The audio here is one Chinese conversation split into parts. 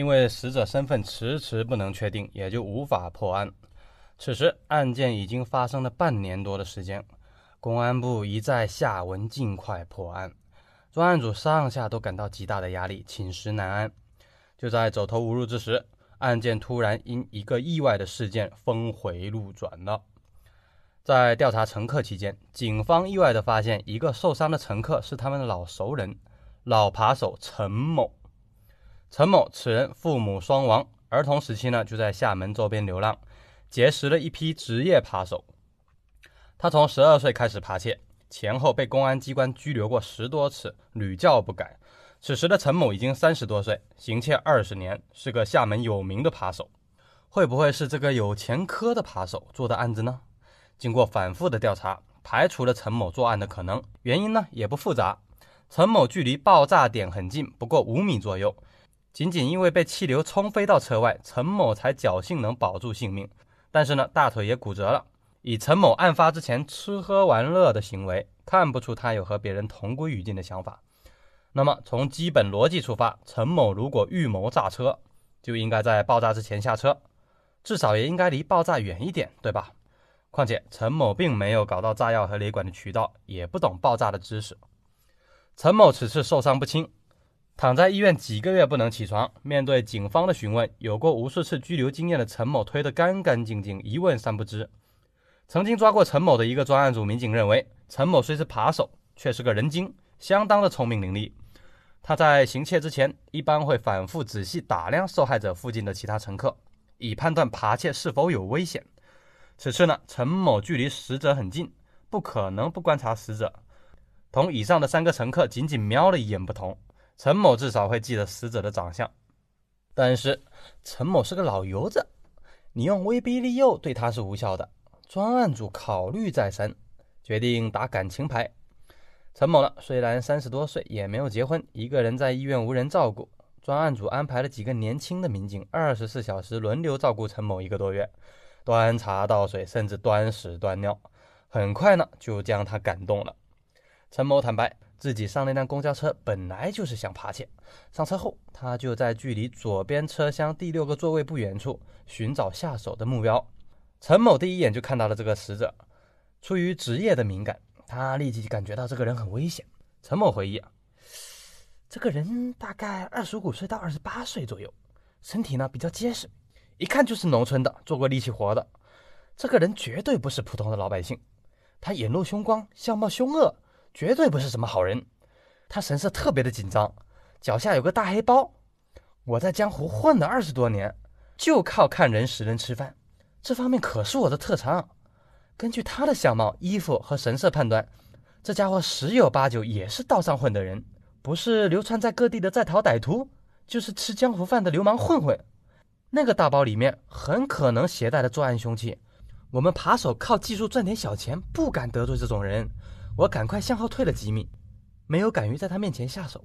因为死者身份迟迟不能确定，也就无法破案。此时案件已经发生了半年多的时间，公安部一再下文尽快破案，专案组上下都感到极大的压力，寝食难安。就在走投无路之时，案件突然因一个意外的事件峰回路转了。在调查乘客期间，警方意外地发现一个受伤的乘客是他们的老熟人，老扒手陈某。陈某此人父母双亡，儿童时期呢就在厦门周边流浪，结识了一批职业扒手。他从十二岁开始扒窃，前后被公安机关拘留过十多次，屡教不改。此时的陈某已经三十多岁，行窃二十年，是个厦门有名的扒手。会不会是这个有前科的扒手做的案子呢？经过反复的调查，排除了陈某作案的可能。原因呢也不复杂，陈某距离爆炸点很近，不过五米左右。仅仅因为被气流冲飞到车外，陈某才侥幸能保住性命。但是呢，大腿也骨折了。以陈某案发之前吃喝玩乐的行为，看不出他有和别人同归于尽的想法。那么，从基本逻辑出发，陈某如果预谋炸车，就应该在爆炸之前下车，至少也应该离爆炸远一点，对吧？况且，陈某并没有搞到炸药和雷管的渠道，也不懂爆炸的知识。陈某此次受伤不轻，躺在医院几个月不能起床。面对警方的询问，有过无数次拘留经验的陈某推得干干净净，一问三不知。曾经抓过陈某的一个专案组民警认为，陈某虽是扒手，却是个人精，相当的聪明伶俐。他在行窃之前，一般会反复仔细打量受害者附近的其他乘客，以判断扒窃是否有危险。此次呢，陈某距离死者很近，不可能不观察死者。同以上的三个乘客仅仅瞄了一眼不同，陈某至少会记得死者的长相。但是陈某是个老油子，你用威逼利诱对他是无效的。专案组考虑再三，决定打感情牌。陈某呢，虽然三十多岁，也没有结婚，一个人在医院无人照顾。专案组安排了几个年轻的民警，二十四小时轮流照顾陈某一个多月，端茶倒水，甚至端屎端尿。很快呢，就将他感动了。陈某坦白，自己上那辆公交车本来就是想扒窃。上车后，他就在距离左边车厢第六个座位不远处寻找下手的目标。陈某第一眼就看到了这个死者，出于职业的敏感。他立即感觉到这个人很危险。陈某回忆啊，这个人大概二十五岁到二十八岁左右，身体呢比较结实，一看就是农村的，做过力气活的。这个人绝对不是普通的老百姓，他眼露凶光，相貌凶恶，绝对不是什么好人。他神色特别的紧张，脚下有个大黑包。我在江湖混了二十多年，就靠看人识人吃饭，这方面可是我的特长。根据他的相貌、衣服和神色判断，这家伙十有八九也是道上混的人，不是流窜在各地的在逃歹徒，就是吃江湖饭的流氓混混。那个大包里面很可能携带了作案凶器。我们扒手靠技术赚点小钱，不敢得罪这种人。我赶快向后退了几米，没有敢于在他面前下手，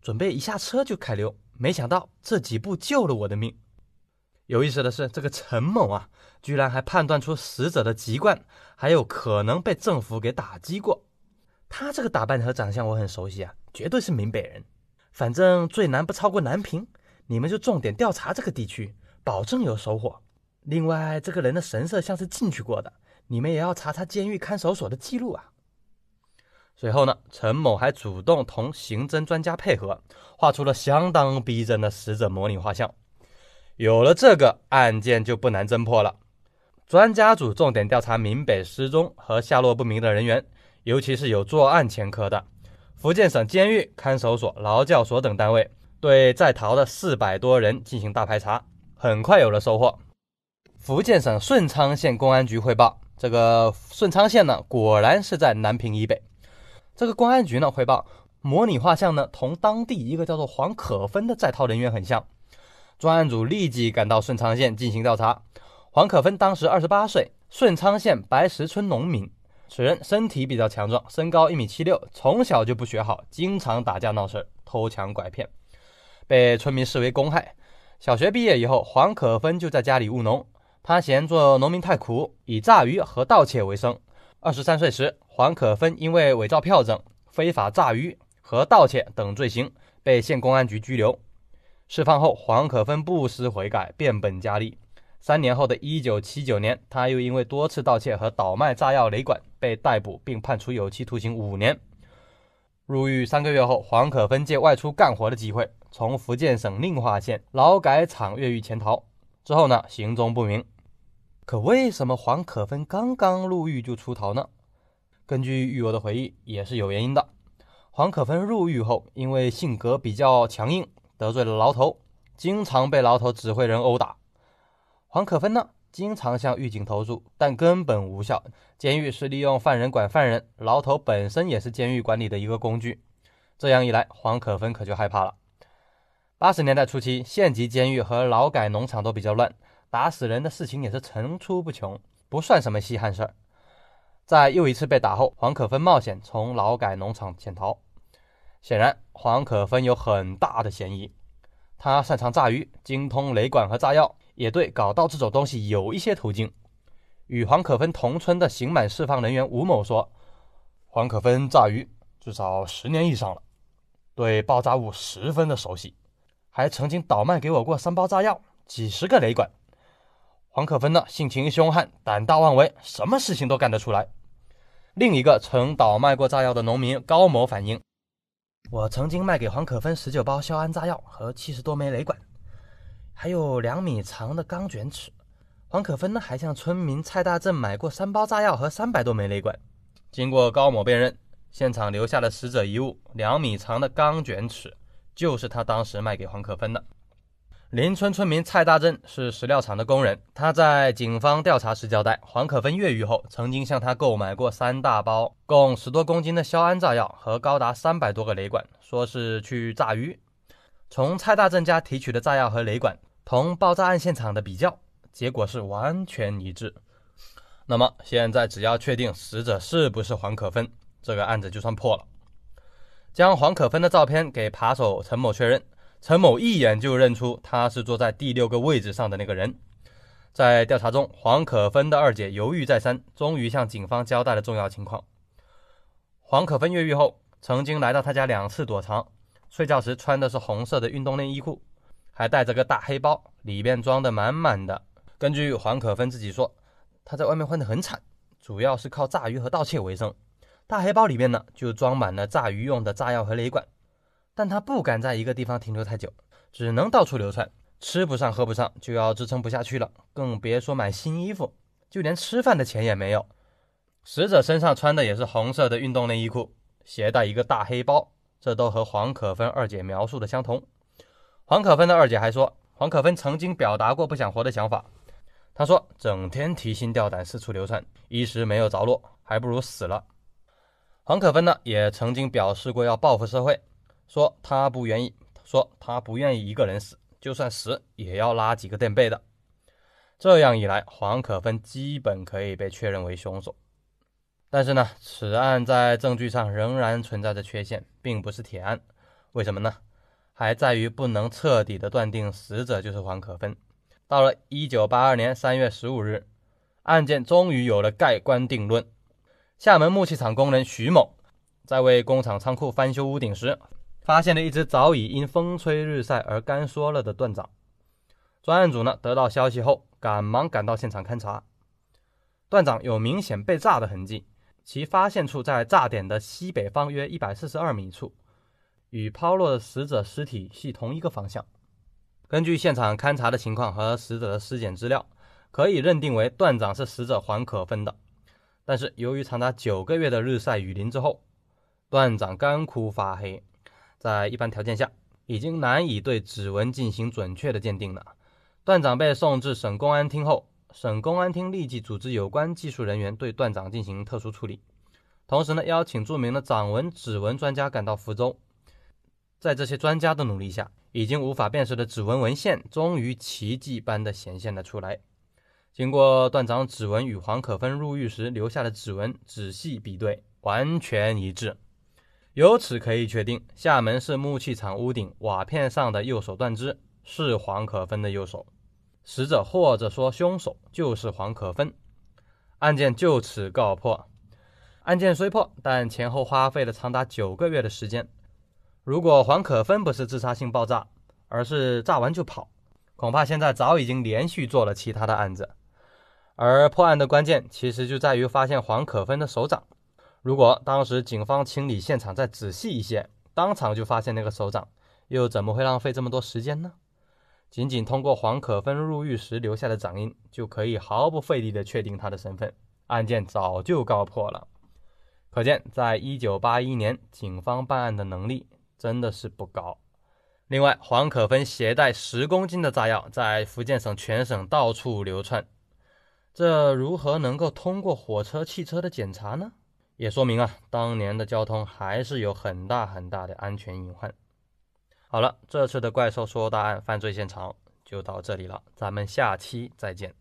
准备一下车就开溜。没想到这几步救了我的命。有意思的是，这个陈某啊，居然还判断出死者的籍贯，还有可能被政府给打击过。他这个打扮和长相我很熟悉啊，绝对是闽北人。反正最南不超过南平，你们就重点调查这个地区，保证有收获。另外，这个人的神色像是进去过的，你们也要查查监狱看守所的记录啊。随后呢，陈某还主动同刑侦专家配合，画出了相当逼真的死者模拟画像。有了这个案件就不难侦破了。专家组重点调查闽北失踪和下落不明的人员，尤其是有作案前科的。福建省监狱、看守所、劳教所等单位对在逃的四百多人进行大排查，很快有了收获。福建省顺昌县公安局汇报，这个顺昌县呢，果然是在南平以北。这个公安局呢汇报，模拟画像呢同当地一个叫做黄可芬的在逃人员很像。专案组立即赶到顺昌县进行调查。黄可芬当时二十八岁，顺昌县白石村农民。此人身体比较强壮，身高一米七六，从小就不学好，经常打架闹事、偷抢拐骗，被村民视为公害。小学毕业以后，黄可芬就在家里务农。他嫌做农民太苦，以炸鱼和盗窃为生。二十三岁时，黄可芬因为伪造票证、非法炸鱼和盗窃等罪行，被县公安局拘留。释放后，黄可芬不思悔改，变本加厉。三年后的一九七九年，他又因为多次盗窃和倒卖炸药雷管被逮捕，并判处有期徒刑五年。入狱三个月后，黄可芬借外出干活的机会，从福建省宁化县劳改场越狱潜逃。之后呢，行踪不明。可为什么黄可芬刚刚入狱就出逃呢？根据狱友的回忆，也是有原因的。黄可芬入狱后，因为性格比较强硬，得罪了牢头，经常被牢头指挥人殴打。黄可芬呢，经常向狱警投诉，但根本无效。监狱是利用犯人管犯人，牢头本身也是监狱管理的一个工具。这样一来，黄可芬可就害怕了。八十年代初期，县级监狱和劳改农场都比较乱，打死人的事情也是层出不穷，不算什么稀罕事儿。在又一次被打后，黄可芬冒险从劳改农场潜逃。显然，黄可芬有很大的嫌疑。他擅长炸鱼，精通雷管和炸药。也对搞到这种东西有一些途径。与黄可芬同村的刑满释放人员吴某说：“黄可芬炸鱼至少十年以上了，对爆炸物十分的熟悉，还曾经倒卖给我过三包炸药、几十个雷管。黄可芬呢，性情凶悍，胆大妄为，什么事情都干得出来。”另一个曾倒卖过炸药的农民高某反映：“我曾经卖给黄可芬十九包硝铵炸药和七十多枚雷管。”还有两米长的钢卷尺，黄可芬呢还向村民蔡大正买过三包炸药和三百多枚雷管。经过高某辨认，现场留下的死者遗物两米长的钢卷尺，就是他当时卖给黄可芬的。邻村村民蔡大正是石料厂的工人，他在警方调查时交代，黄可芬越狱后曾经向他购买过三大包共十多公斤的硝铵炸药和高达三百多个雷管，说是去炸鱼。从蔡大正家提取的炸药和雷管同爆炸案现场的比较，结果是完全一致。那么现在只要确定死者是不是黄可芬，这个案子就算破了。将黄可芬的照片给扒手陈某确认，陈某一眼就认出他是坐在第六个位置上的那个人。在调查中，黄可芬的二姐犹豫再三，终于向警方交代了重要情况：黄可芬越狱后，曾经来到他家两次躲藏。睡觉时穿的是红色的运动内衣裤，还带着个大黑包，里面装的满满的。根据黄可芬自己说，她在外面混得很惨，主要是靠炸鱼和盗窃为生。大黑包里面呢，就装满了炸鱼用的炸药和雷管。但他不敢在一个地方停留太久，只能到处流窜，吃不上喝不上，就要支撑不下去了，更别说买新衣服，就连吃饭的钱也没有。死者身上穿的也是红色的运动内衣裤，携带一个大黑包。这都和黄可芬二姐描述的相同。黄可芬的二姐还说，黄可芬曾经表达过不想活的想法。她说，整天提心吊胆，四处流窜，一时没有着落，还不如死了。黄可芬呢，也曾经表示过要报复社会，说他不愿意，说他不愿意一个人死，就算死也要拉几个垫背的。这样一来，黄可芬基本可以被确认为凶手。但是呢，此案在证据上仍然存在着缺陷，并不是铁案。为什么呢？还在于不能彻底的断定死者就是黄可芬。到了一九八二年三月十五日，案件终于有了盖棺定论。厦门木器厂工人徐某在为工厂仓库翻修屋顶时，发现了一只早已因风吹日晒而干缩了的断掌。专案组呢得到消息后，赶忙赶到现场勘查，断掌有明显被炸的痕迹。其发现处在炸点的西北方约一百四十二米处，与抛落的死者尸体系同一个方向。根据现场勘查的情况和死者的尸检资料，可以认定为断掌是死者黄可芬的。但是由于长达九个月的日晒雨淋之后，断掌干枯发黑，在一般条件下已经难以对指纹进行准确的鉴定了。段长被送至省公安厅后。省公安厅立即组织有关技术人员对段长进行特殊处理，同时呢，邀请著名的掌纹、指纹专家赶到福州。在这些专家的努力下，已经无法辨识的指纹文献终于奇迹般的显现了出来。经过段长指纹与黄可芬入狱时留下的指纹仔细比对，完全一致。由此可以确定，厦门市木器厂屋顶瓦片上的右手断肢是黄可芬的右手。死者或者说凶手就是黄可芬，案件就此告破。案件虽破，但前后花费了长达九个月的时间。如果黄可芬不是自杀性爆炸，而是炸完就跑，恐怕现在早已经连续做了其他的案子。而破案的关键其实就在于发现黄可芬的手掌。如果当时警方清理现场再仔细一些，当场就发现那个手掌，又怎么会浪费这么多时间呢？仅仅通过黄可芬入狱时留下的掌印，就可以毫不费力地确定她的身份，案件早就告破了。可见，在一九八一年，警方办案的能力真的是不高。另外，黄可芬携带十公斤的炸药，在福建省全省到处流窜。这如何能够通过火车、汽车的检查呢？也说明啊，当年的交通还是有很大很大的安全隐患。好了，这次的怪兽说大案犯罪现场就到这里了，咱们下期再见。